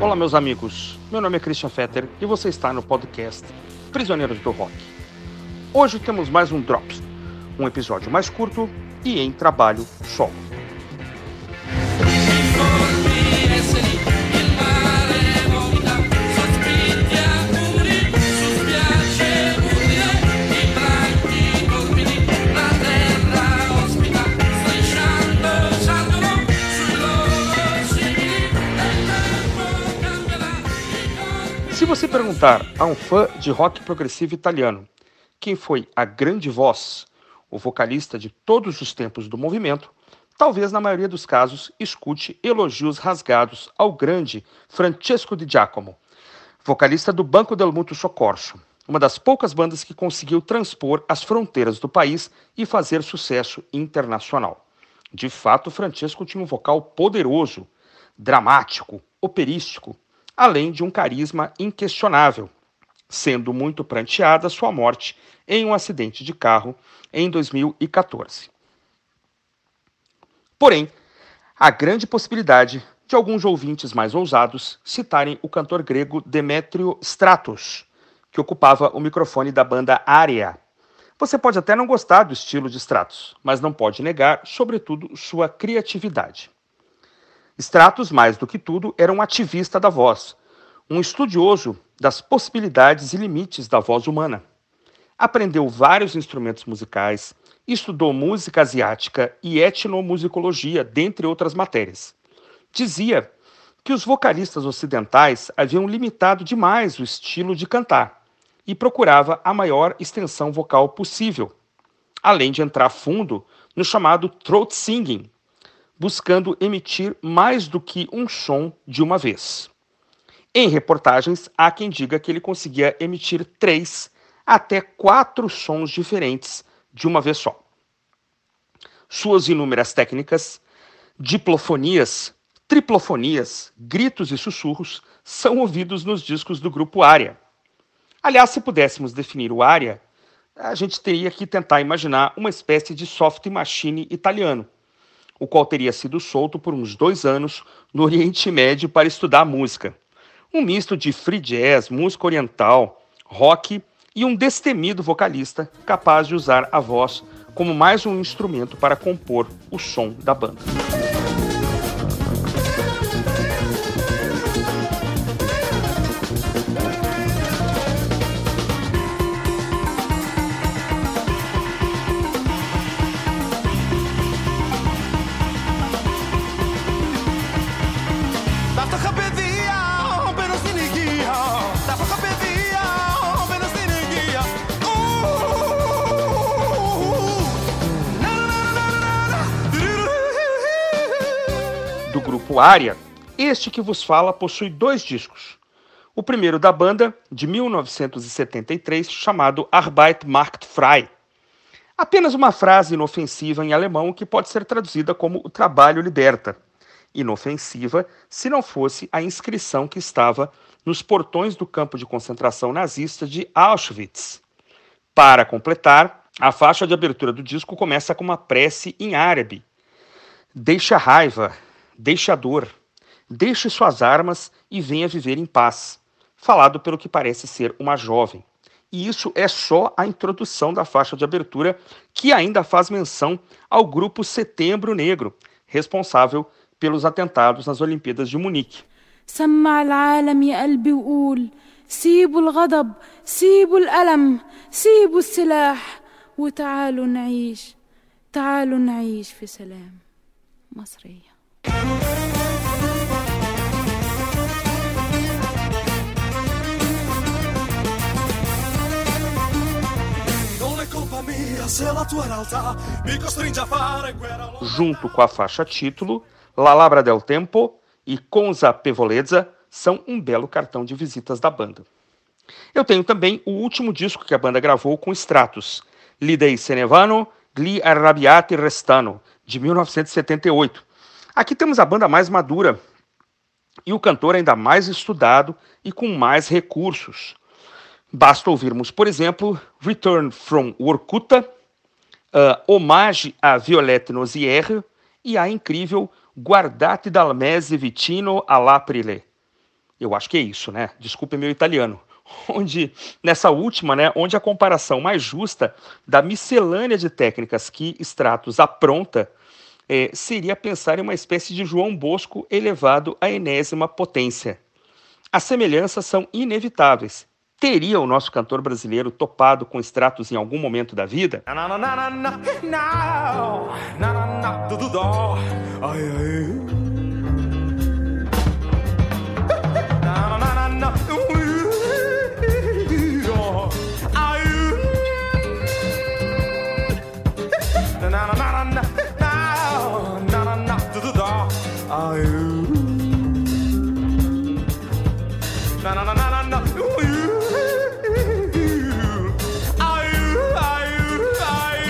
Olá, meus amigos. Meu nome é Christian Fetter e você está no podcast Prisioneiros do Rock. Hoje temos mais um Drops, um episódio mais curto e em trabalho solo. Se você perguntar a um fã de rock progressivo italiano quem foi a grande voz, o vocalista de todos os tempos do movimento, talvez na maioria dos casos escute elogios rasgados ao grande Francesco Di Giacomo, vocalista do Banco del Mutuo Soccorso, uma das poucas bandas que conseguiu transpor as fronteiras do país e fazer sucesso internacional. De fato, Francesco tinha um vocal poderoso, dramático, operístico, além de um carisma inquestionável, sendo muito pranteada sua morte em um acidente de carro em 2014. Porém, há grande possibilidade de alguns ouvintes mais ousados citarem o cantor grego Demétrio Stratos, que ocupava o microfone da banda Aria. Você pode até não gostar do estilo de Stratos, mas não pode negar, sobretudo, sua criatividade. Stratos, mais do que tudo, era um ativista da voz, um estudioso das possibilidades e limites da voz humana. Aprendeu vários instrumentos musicais, estudou música asiática e etnomusicologia, dentre outras matérias. Dizia que os vocalistas ocidentais haviam limitado demais o estilo de cantar e procurava a maior extensão vocal possível, além de entrar fundo no chamado throat singing, buscando emitir mais do que um som de uma vez. Em reportagens, há quem diga que ele conseguia emitir três até quatro sons diferentes de uma vez só. Suas inúmeras técnicas, diplofonias, triplofonias, gritos e sussurros são ouvidos nos discos do grupo Área. Aliás, se pudéssemos definir o Área, a gente teria que tentar imaginar uma espécie de soft machine italiano o qual teria sido solto por uns dois anos no Oriente Médio para estudar música. Um misto de free jazz, música oriental, rock e um destemido vocalista capaz de usar a voz como mais um instrumento para compor o som da banda. Este que vos fala possui dois discos. O primeiro da banda, de 1973, chamado Arbeit macht frei. Apenas uma frase inofensiva em alemão que pode ser traduzida como o trabalho liberta. Inofensiva se não fosse a inscrição que estava nos portões do campo de concentração nazista de Auschwitz. Para completar, a faixa de abertura do disco começa com uma prece em árabe. Deixa raiva, deixe a dor, deixe suas armas e venha viver em paz, falado pelo que parece ser uma jovem. E isso é só a introdução da faixa de abertura, que ainda faz menção ao grupo Setembro Negro, responsável pelos atentados nas Olimpíadas de Munique. سمع العالم يا قلبي وقول سيبوا الغضب سيبوا الألم سيبوا السلاح وتعالوا نعيش تعالوا نعيش في سلام مصريه Junto com a faixa título, La Labra del Tempo e Conza Pevolezza são um belo cartão de visitas da banda. Eu tenho também o último disco que a banda gravou com Stratos, Lidei Senevano, Gli Arrabbiati Restano, de 1978. Aqui temos a banda mais madura e o cantor ainda mais estudado e com mais recursos. Basta ouvirmos, por exemplo, Return from Workuta, uh, Hommage a Violette Nozière e a incrível Guardate dal mese vicino all'aprile. Eu acho que é isso, né? Desculpe meu italiano. Onde, nessa última, né, onde a comparação mais justa da miscelânea de técnicas que Stratos apronta é, seria pensar em uma espécie de João Bosco elevado à enésima potência. As semelhanças são inevitáveis. Teria o nosso cantor brasileiro topado com Stratos em algum momento da vida?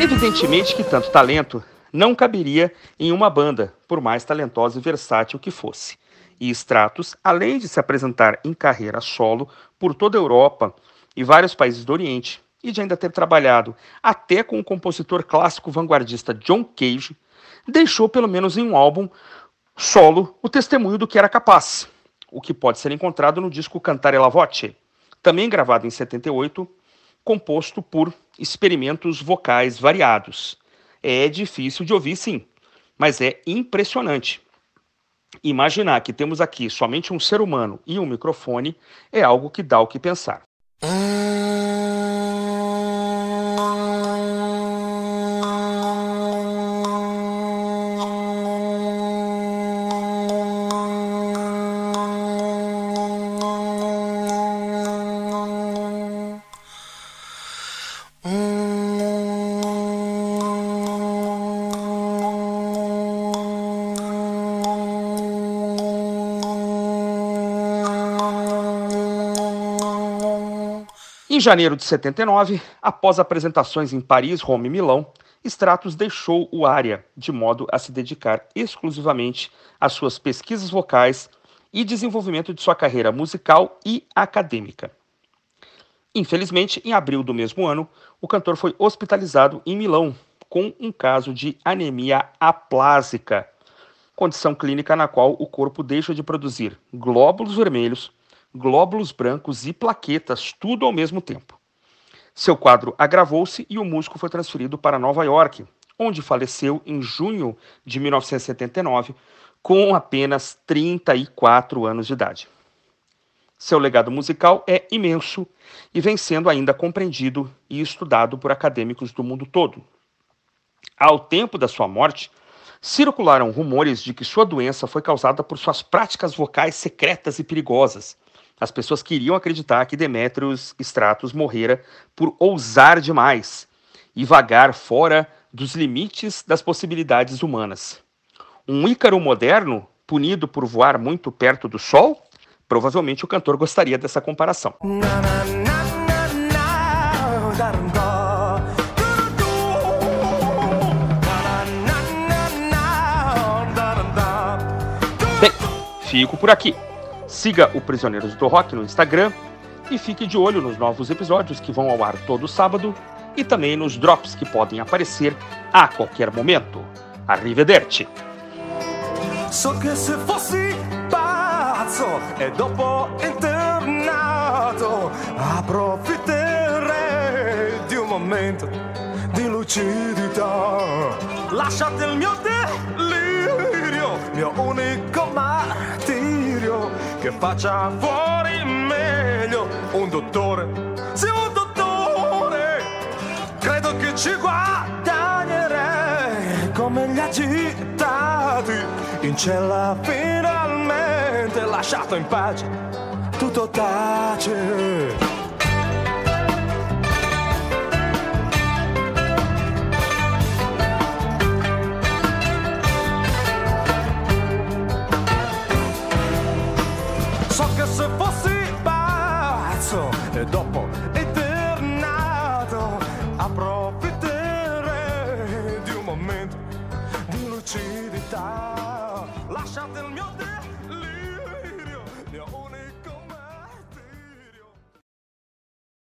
Evidentemente que tanto talento não caberia em uma banda, por mais talentosa e versátil que fosse. E Stratos, além de se apresentar em carreira solo por toda a Europa e vários países do Oriente, e de ainda ter trabalhado até com o compositor clássico vanguardista John Cage, deixou pelo menos em um álbum solo o testemunho do que era capaz, o que pode ser encontrado no disco Cantare la Voce, também gravado em 78, composto por experimentos vocais variados. É difícil de ouvir, sim, mas é impressionante. Imaginar que temos aqui somente um ser humano e um microfone é algo que dá o que pensar. Em janeiro de 79, após apresentações em Paris, Roma e Milão, Stratos deixou o área de modo a se dedicar exclusivamente às suas pesquisas vocais e desenvolvimento de sua carreira musical e acadêmica. Infelizmente, em abril do mesmo ano, o cantor foi hospitalizado em Milão com um caso de anemia aplásica, condição clínica na qual o corpo deixa de produzir glóbulos vermelhos glóbulos brancos e plaquetas, tudo ao mesmo tempo. Seu quadro agravou-se e o músico foi transferido para Nova York, onde faleceu em junho de 1979, com apenas 34 anos de idade. Seu legado musical é imenso e vem sendo ainda compreendido e estudado por acadêmicos do mundo todo. Ao tempo da sua morte, circularam rumores de que sua doença foi causada por suas práticas vocais secretas e perigosas, as pessoas queriam acreditar que Demétrios Stratos morrera por ousar demais e vagar fora dos limites das possibilidades humanas. Um Ícaro moderno, punido por voar muito perto do Sol? Provavelmente o cantor gostaria dessa comparação. Bem, fico por aqui. Siga o Prisioneiros do Rock no Instagram e fique de olho nos novos episódios que vão ao ar todo sábado e também nos drops que podem aparecer a qualquer momento. Arrivederci! So che se fossi pazzo e dopo internato approfitterei di un momento di lucidità. Lasciate il mio delirio, mio unico martirio che faccia fuori meglio un dottore, sì un dottore, credo che ci guadagnerei come gli agitati in cella finalmente lasciato in pace, tutto tace. fossi pazzo e dopo eternato approfitterei di un momento di lucidità. Lasciate il mio